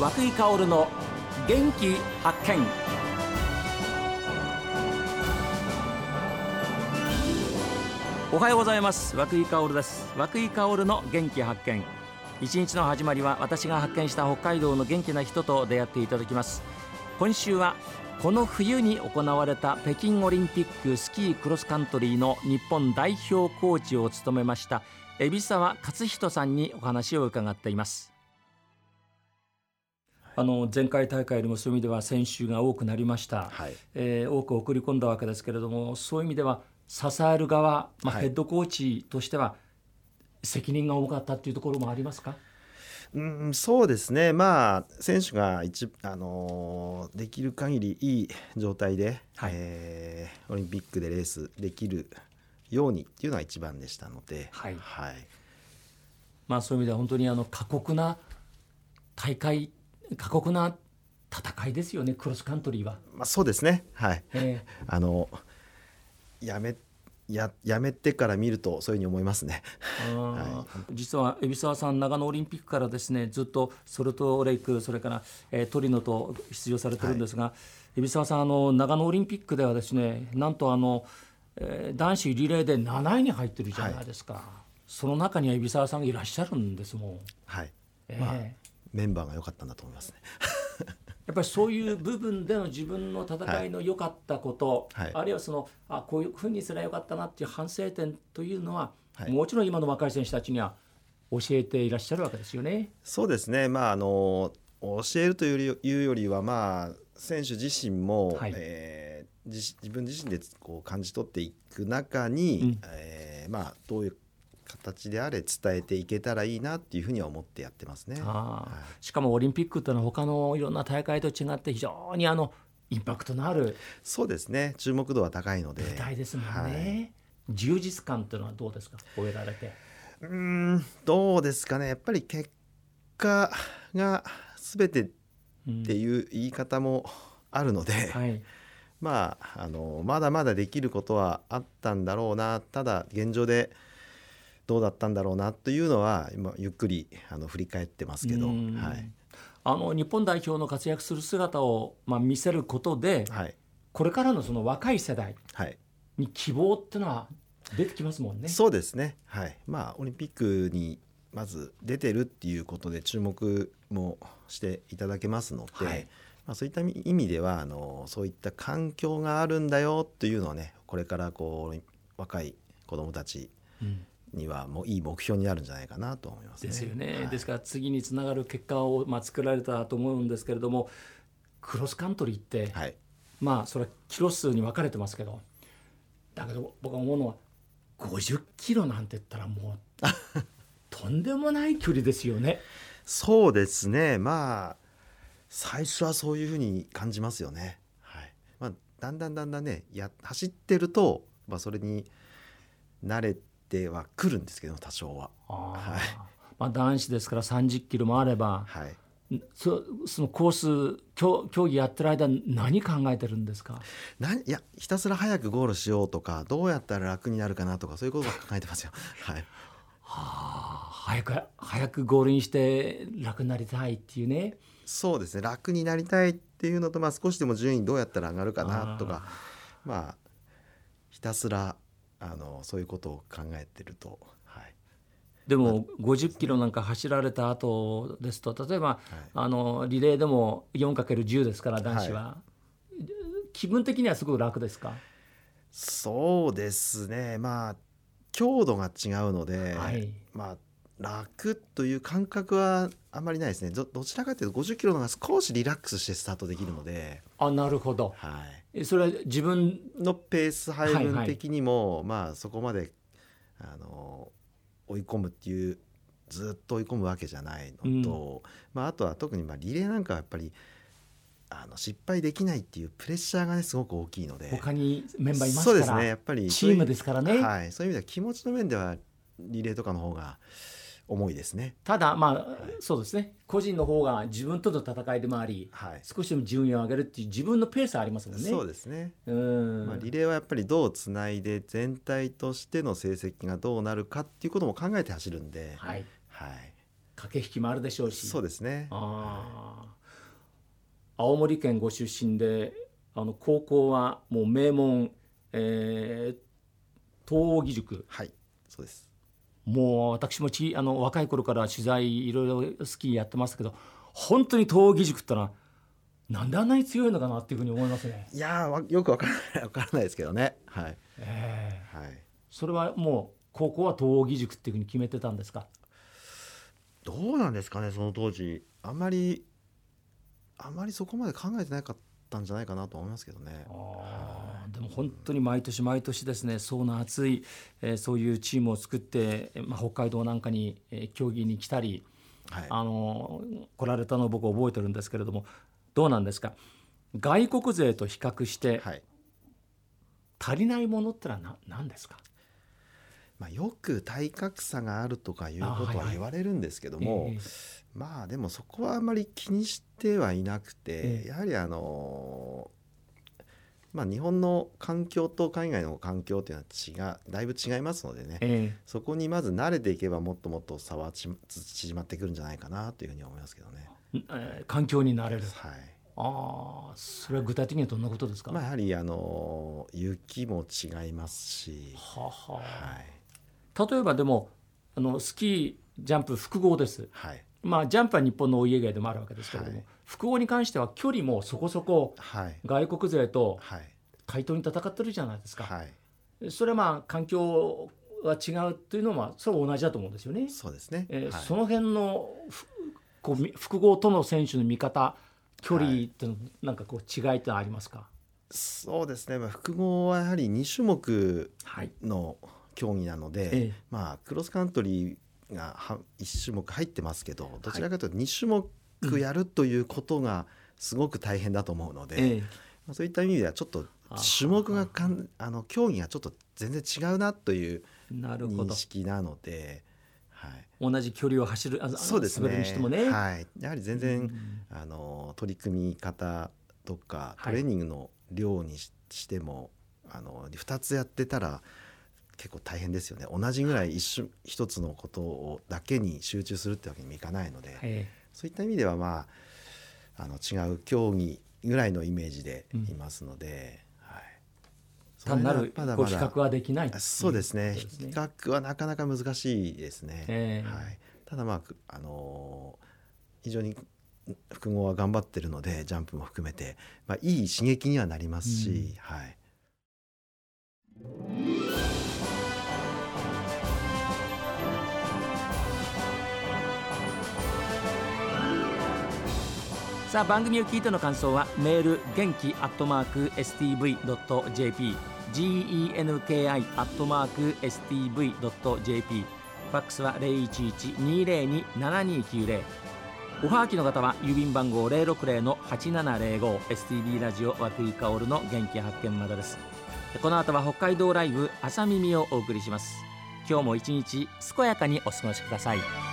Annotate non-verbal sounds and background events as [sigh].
和久井薫の元気発見。おはようございます。和久井薫です。和久井薫の元気発見。一日の始まりは私が発見した北海道の元気な人と出会っていただきます。今週はこの冬に行われた北京オリンピックスキークロスカントリーの日本代表コーチを務めました海老沢勝人さんにお話を伺っています。あの前回大会よりもそういう意味では選手が多くなりました、はい、えー、多く送り込んだわけですけれどもそういう意味では支える側、まあ、ヘッドコーチとしては責任が多かったっていうところもありますか、うん、そうですね、まあ、選手が一、あのー、できる限りいい状態で、はい、えー、オリンピックでレースできるようにっていうのが一番でしたので、はい、はい、まあ、そういう意味では本当にあの過酷な大会過酷な戦いですよねクロスカントリーは。まあ、そうですね、はい。えー、あのやめややめてから見るとそういうふうに思いますね、はい、実は海老沢さん長野オリンピックからですねずっとソルトレイクそれから、えー、トリノと出場されてるんですが、はい、海老沢さんあの長野オリンピックではですねなんとあの、えー、男子リレーで7位に入ってるじゃないですか、はい、その中には海老沢さんがいらっしゃるんですもん。はい、えー、まあ、メンバーが良かったんだと思いますね。[laughs] やっぱりそういう部分での自分の戦いの良かったこと、はい、あるいはそのあこういうふうにすればよかったなっていう反省点というのは、はい、もちろん今の若い選手たちには教えていらっしゃるわけですよね。そうですね、まあ、あの教えるというよりは、まあ、選手自身も、はい、えー、自自分自身でこう感じ取っていく中に、うん、えー、まあ、どういう形であれ伝えていけたらいいなっていうふうには思ってやってますね。はい、しかもオリンピックっていうのは他のいろんな大会と違って非常にあのインパクトのあるそうですね。注目度は高いので。舞台ですもんね、はい、充実感っていうのはどうですか？終えられて。うんどうですかね。やっぱり結果が全てっていう言い方もあるので、うんはい、まああのまだまだできることはあったんだろうな。ただ現状でどうだったんだろうなというのは今ゆっくりあの振り返ってますけど、はい、あの日本代表の活躍する姿を、まあ、見せることで、はい、これからのその若い世代に希望っていうのは出てきますもんね。そうですね、はい。まあ、オリンピックにまず出てるっていうことで注目もしていただけますので、はい、まあ、そういった意味ではあのそういった環境があるんだよというのをねこれからこう若い子どもたちにはもういい目標になるんじゃないかなと思います、ね、ですよね、はい、ですから次につながる結果をまあ作られたと思うんですけれどもクロスカントリーって、はい、まあそれはキロ数に分かれてますけどだけど僕は思うのは50キロなんて言ったらもう [laughs] とんでもない距離ですよね。そうですね。まあ最初はそういうふうに感じますよね。はい。まあ、だんだんだんだんねや走ってると、まあ、それに慣れてはくるんですけど多少は。はい、まあ、男子ですから30キロもあれば、はい、そそのコース競競技やってる間何考えてるんですか？ないやひたすら早くゴールしようとかどうやったら楽になるかなとかそういうことを考えてますよ。[laughs] はい、はあ、早く早くゴールにして楽になりたいっていうね。そうですね。楽になりたいっていうのと、まあ、少しでも順位どうやったら上がるかなとかまあひたすらあのそういうことを考えてると。はい、でも50キロなんか走られた後ですと例えば、はい、あのリレーでも 4×10 ですから男子は、はい、気分的にはすごく楽ですか？そうですね。まあ強度が違うので、はい、まあ楽という感覚はあまりないですね。どちらかというと50キロの方が少しリラックスしてスタートできるので。あなるほど、はい、それは自分のペース配分的にも、はい。はい、まあそこまであの追い込むっていうずっと追い込むわけじゃないのと、うん、まあ、あとは特にまあリレーなんかはやっぱりあの失敗できないっていうプレッシャーがねすごく大きいので。他にメンバーいますから。そうですね。やっぱりチームですからね。はい、そういう意味では気持ちの面ではリレーとかの方が思いですね。ただまあ、はい、そうですね。個人の方が自分との戦いでもあり、はい、少しでも順位を上げるっていう自分のペースありますもんね。そうですね。うん。まあ、リレーはやっぱりどうつないで全体としての成績がどうなるかっていうことも考えて走るんで、はい。はい、駆け引きもあるでしょうし。そうですね。あ青森県ご出身であの高校はもう名門、えー、東義塾。はい。そうですもう私もちあの若い頃から取材いろいろスキーやってますけど本当に東義塾ってのはなんであんなに強いのかなっていうふうに思いますね。いやよくわからないわからないですけどね。はい。えー、はい。それはもう高校は東義塾っていうふうに決めてたんですか？どうなんですかねその当時あんまりあんまりそこまで考えてなかったんじゃないかなと思いますけどね。あでも本当に毎年毎年ですね層の厚い、えー、そういうチームを作って、まあ、北海道なんかに、えー、競技に来たり、はい、あの来られたのを僕覚えてるんですけれどもどうなんですか？外国勢と比較して、はい、足りないものってのは何ですか？まあ、よく体格差があるとかいうことは言われるんですけども、はいはい、まあでもそこはあんまり気にしてはいなくて、えー、やはりあのまあ、日本の環境と海外の環境っていうのは違うだいぶ違いますのでね、えー、そこにまず慣れていけばもっともっと差は縮まってくるんじゃないかなというふうに思いますけどね。えー、環境になれる、はい、ああそれは具体的にはどんなことですか、まあ、やはりあの雪も違いますし、はははい、例えばでもあのスキージャンプ複合です、はい、まあ、ジャンプは日本のお家芸でもあるわけですけれども、はい、複合に関しては距離もそこそこ外国勢と対等に戦ってるじゃないですか、はい、それはまあ環境が違うっていうのはそれは同じだと思うんですよね。そうですね、えー、はい、その辺のこう複合との選手の見方距離っての、なんかこう違いってありますか？そうですね、まあ、複合はやはり2種目の競技なので、はい、まあ、クロスカントリーが1種目入ってますけどどちらかというと2種目やるということがすごく大変だと思うので、そういった意味ではちょっと種目がかんあの競技がちょっと全然違うなという認識なので。はい、同じ距離を走るあそうですね。滑るにしてもね、はい、やはり全然、うん、あの取り組み方とかトレーニングの量にしても、はい、あの2つやってたら結構大変ですよね。同じぐらい一瞬一つのことをだけに集中するってわけにもいかないので、はい、そういった意味ではまああの違う競技ぐらいのイメージでいますので。うん単なるご比較はできないそうですね、ね、比較はなかなか難しいですね、えー、はい、ただまあ、あのー、非常に複合は頑張ってるのでジャンプも含めて、まあ、いい刺激にはなりますし、うん、はいさあ番組を聞いての感想はメール元気アットマーク STV.jp genki アットマーク STV.jp ファックスは0112027290おはがきの方は郵便番号060-8705 STB ラジオ和久井薫の元気発見までです。この後は北海道ライブ朝耳をお送りします。今日も一日健やかにお過ごしください。